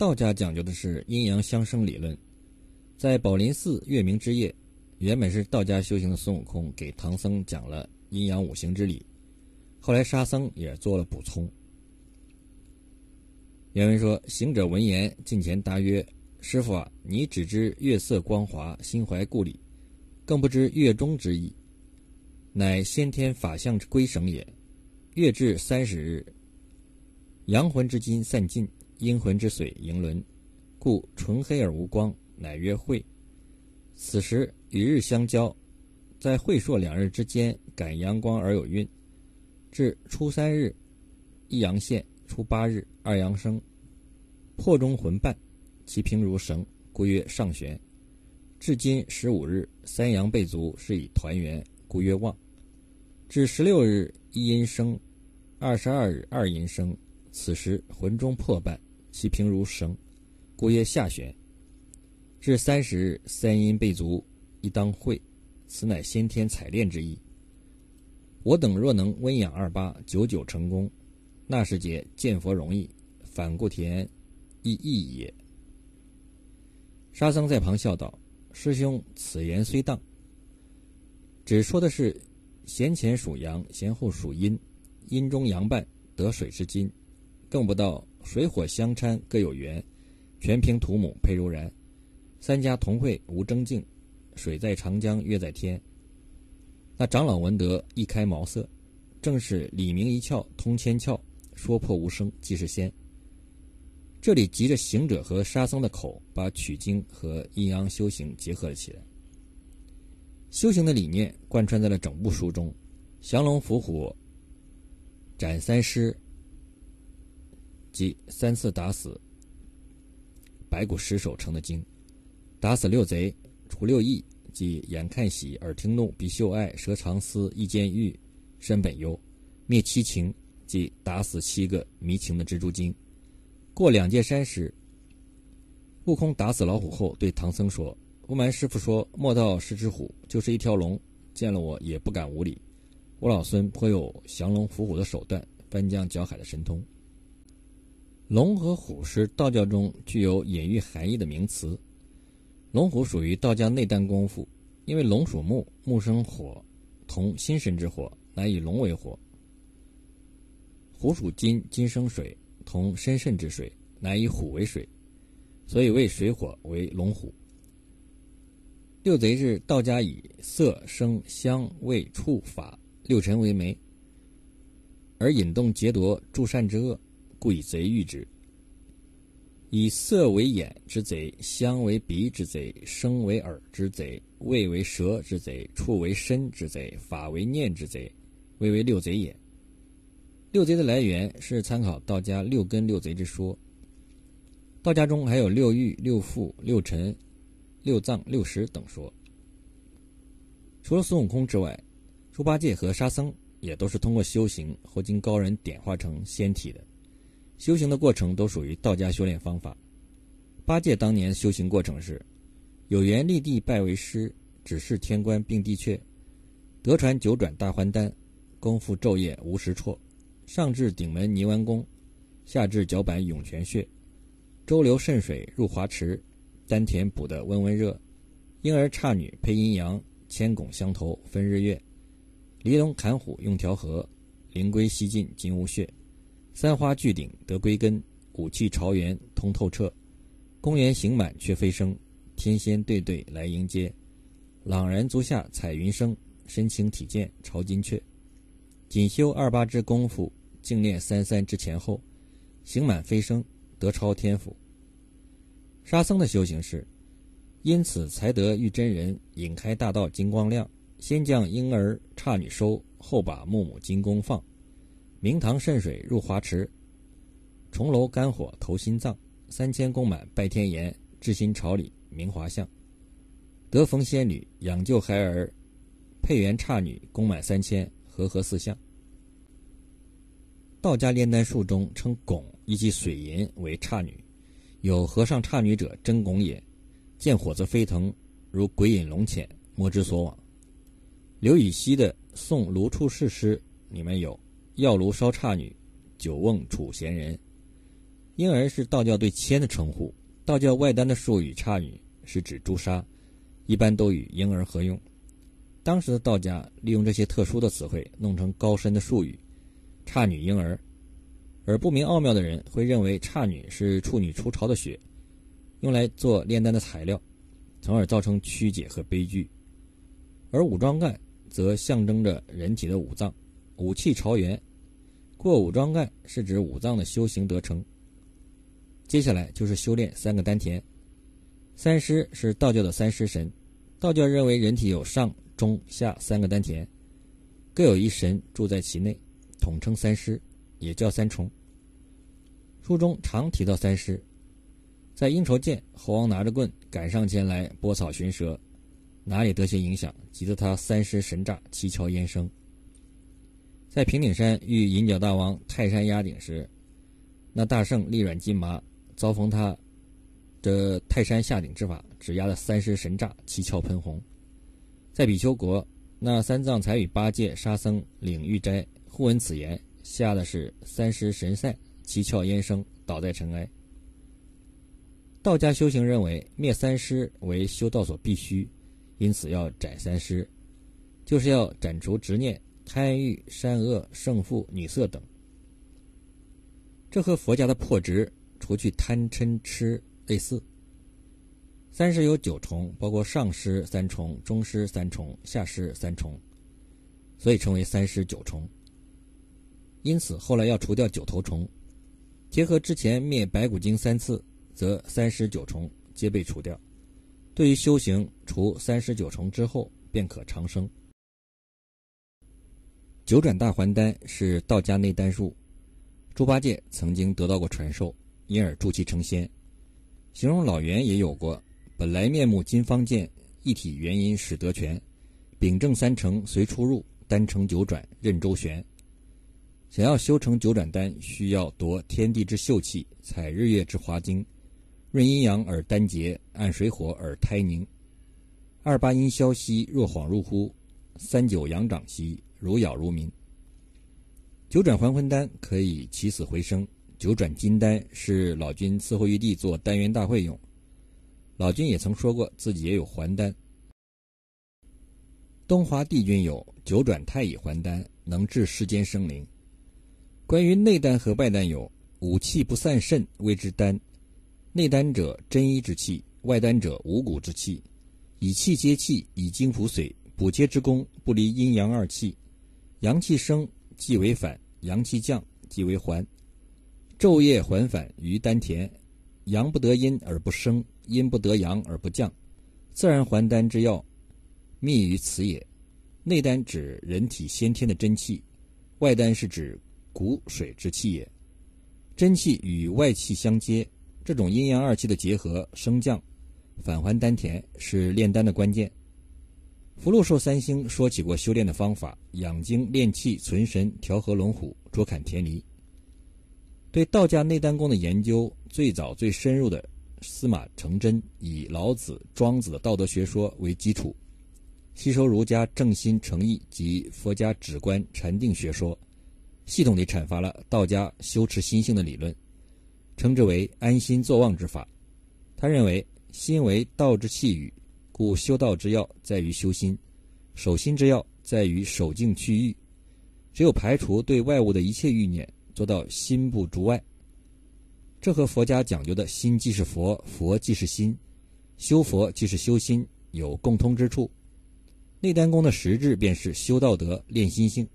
道家讲究的是阴阳相生理论，在宝林寺月明之夜，原本是道家修行的孙悟空给唐僧讲了阴阳五行之理，后来沙僧也做了补充。原文说：“行者闻言，近前答曰：‘师傅啊，你只知月色光华，心怀故里，更不知月中之意，乃先天法相之归省也。月至三十日，阳魂之精散尽，阴魂之水盈轮，故纯黑而无光，乃曰晦。此时与日相交，在晦朔两日之间，感阳光而有运。至初三日，一阳现。”初八日，二阳生，破中魂伴，其平如绳，故曰上旋。至今十五日，三阳备足，是以团圆，故曰旺。至十六日，一阴生，二十二日，二阴生，此时魂中破半，其平如绳，故曰下旋。至三十日，三阴备足，一当会，此乃先天采炼之意。我等若能温养二八，久久成功。那时节见佛容易，反顾田亦易也。沙僧在旁笑道：“师兄此言虽当，只说的是先前属阳，先后属阴，阴中阳半得水之金，更不到水火相掺各有缘，全凭土母配柔然，三家同会无争竞，水在长江月在天。那长老闻得一开茅塞，正是李明一窍通千窍。”说破无声即是仙。这里急着行者和沙僧的口，把取经和阴阳修行结合了起来。修行的理念贯穿在了整部书中。降龙伏虎、斩三尸，即三次打死白骨尸首成的精；打死六贼，除六义，即眼看喜，耳听怒，鼻嗅爱，舌尝思，意见欲，身本忧，灭七情。即打死七个迷情的蜘蛛精。过两界山时，悟空打死老虎后，对唐僧说：“不瞒师傅说，莫道是只虎，就是一条龙，见了我也不敢无礼。我老孙颇有降龙伏虎的手段，翻江搅海的神通。龙和虎是道教中具有隐喻含义的名词。龙虎属于道家内丹功夫，因为龙属木，木生火，同心神之火，乃以龙为火。”虎属金，金生水，同身肾之水，乃以虎为水，所以谓水火为龙虎。六贼是道家以色、声、香、味、触、法六尘为媒，而引动劫夺助善之恶，故以贼喻之。以色为眼之贼，香为鼻之贼，声为耳之贼，味为舌之贼，触为身之贼，法为念之贼，谓为六贼也。六贼的来源是参考道家六根六贼之说。道家中还有六欲、六腑、六尘、六脏、六识等说。除了孙悟空之外，猪八戒和沙僧也都是通过修行后经高人点化成仙体的。修行的过程都属于道家修炼方法。八戒当年修行过程是：有缘立地拜为师，指示天官并地阙，得传九转大还丹，功夫昼夜无时辍。上至顶门泥丸宫，下至脚板涌泉穴，周流渗水入华池，丹田补得温温热。婴儿差女配阴阳，牵拱相投分日月。离龙砍虎用调和，灵龟西进金乌穴。三花聚顶得归根，五气朝元通透彻。公园行满却飞升，天仙对对来迎接。朗然足下彩云生，身轻体健朝金阙。仅修二八之功夫。静念三三之前后，行满飞升，得超天府。沙僧的修行是，因此才得遇真人引开大道金光亮，先将婴儿刹女收，后把木母金弓放，明堂渗水入华池，重楼肝火投心脏，三千宫满拜天颜，至心朝礼明华相，得逢仙女养救孩儿，配元刹女宫满三千，和合四相。道家炼丹术中称汞以及水银为刹女，有和尚刹女者真汞也，见火则飞腾，如鬼引龙潜，莫之所往。刘禹锡的《送卢处士诗》里面有“药炉烧刹女，酒瓮楚闲人”。婴儿是道教对谦的称呼。道教外丹的术语“差女”是指朱砂，一般都与婴儿合用。当时的道家利用这些特殊的词汇，弄成高深的术语“差女婴儿”，而不明奥妙的人会认为差女是处女出巢的血，用来做炼丹的材料，从而造成曲解和悲剧。而武装干则象征着人体的五脏，武气朝元。过武装干是指五脏的修行得成。接下来就是修炼三个丹田。三尸是道教的三尸神，道教认为人体有上、中、下三个丹田，各有一神住在其内，统称三尸，也叫三重。书中常提到三尸。在应酬见，猴王拿着棍赶上前来拨草寻蛇，哪里得些影响，急得他三尸神炸，七窍烟生。在平顶山遇银角大王泰山压顶时，那大圣力软筋麻，遭逢他的泰山下顶之法，只压得三尸神炸，七窍喷红。在比丘国，那三藏才与八戒、沙僧领玉斋，互闻此言，吓得是三尸神散，七窍烟生，倒在尘埃。道家修行认为灭三尸为修道所必须，因此要斩三尸，就是要斩除执念。贪欲、善恶、胜负、女色等，这和佛家的破执、除去贪嗔痴类似。三尸有九重，包括上尸三重、中尸三重、下尸三重，所以称为三尸九重。因此，后来要除掉九头虫，结合之前灭白骨精三次，则三尸九重皆被除掉。对于修行，除三尸九重之后，便可长生。九转大还丹是道家内丹术，猪八戒曾经得到过传授，因而助其成仙。形容老袁也有过：本来面目金方见，一体元因始得全。秉正三成随出入，丹成九转任周旋。想要修成九转丹，需要夺天地之秀气，采日月之华精，润阴阳而丹结，按水火而胎凝。二八阴消息若恍入乎，三九阳长息。如杳如民。九转还魂丹可以起死回生。九转金丹是老君赐霍玉帝做丹元大会用。老君也曾说过自己也有还丹。东华帝君有九转太乙还丹，能治世间生灵。关于内丹和外丹有五气不散肾谓之丹。内丹者真一之气，外丹者五谷之气，以气接气，以精补髓，补接之功不离阴阳二气。阳气升即为反，阳气降即为还。昼夜还反于丹田，阳不得阴而不升，阴不得阳而不降，自然还丹之要，密于此也。内丹指人体先天的真气，外丹是指骨水之气也。真气与外气相接，这种阴阳二气的结合升降，返还丹田是炼丹的关键。福禄寿三星说起过修炼的方法：养精、炼气、存神、调和龙虎、捉砍田离。对道家内丹功的研究最早最深入的司马承祯，以老子、庄子的道德学说为基础，吸收儒家正心诚意及佛家止观禅定学说，系统地阐发了道家修持心性的理论，称之为安心坐忘之法。他认为心为道之气宇。故修道之要在于修心，守心之要在于守静去欲。只有排除对外物的一切欲念，做到心不逐外，这和佛家讲究的心即是佛，佛即是心，修佛即是修心有共通之处。内丹功的实质便是修道德、练心性。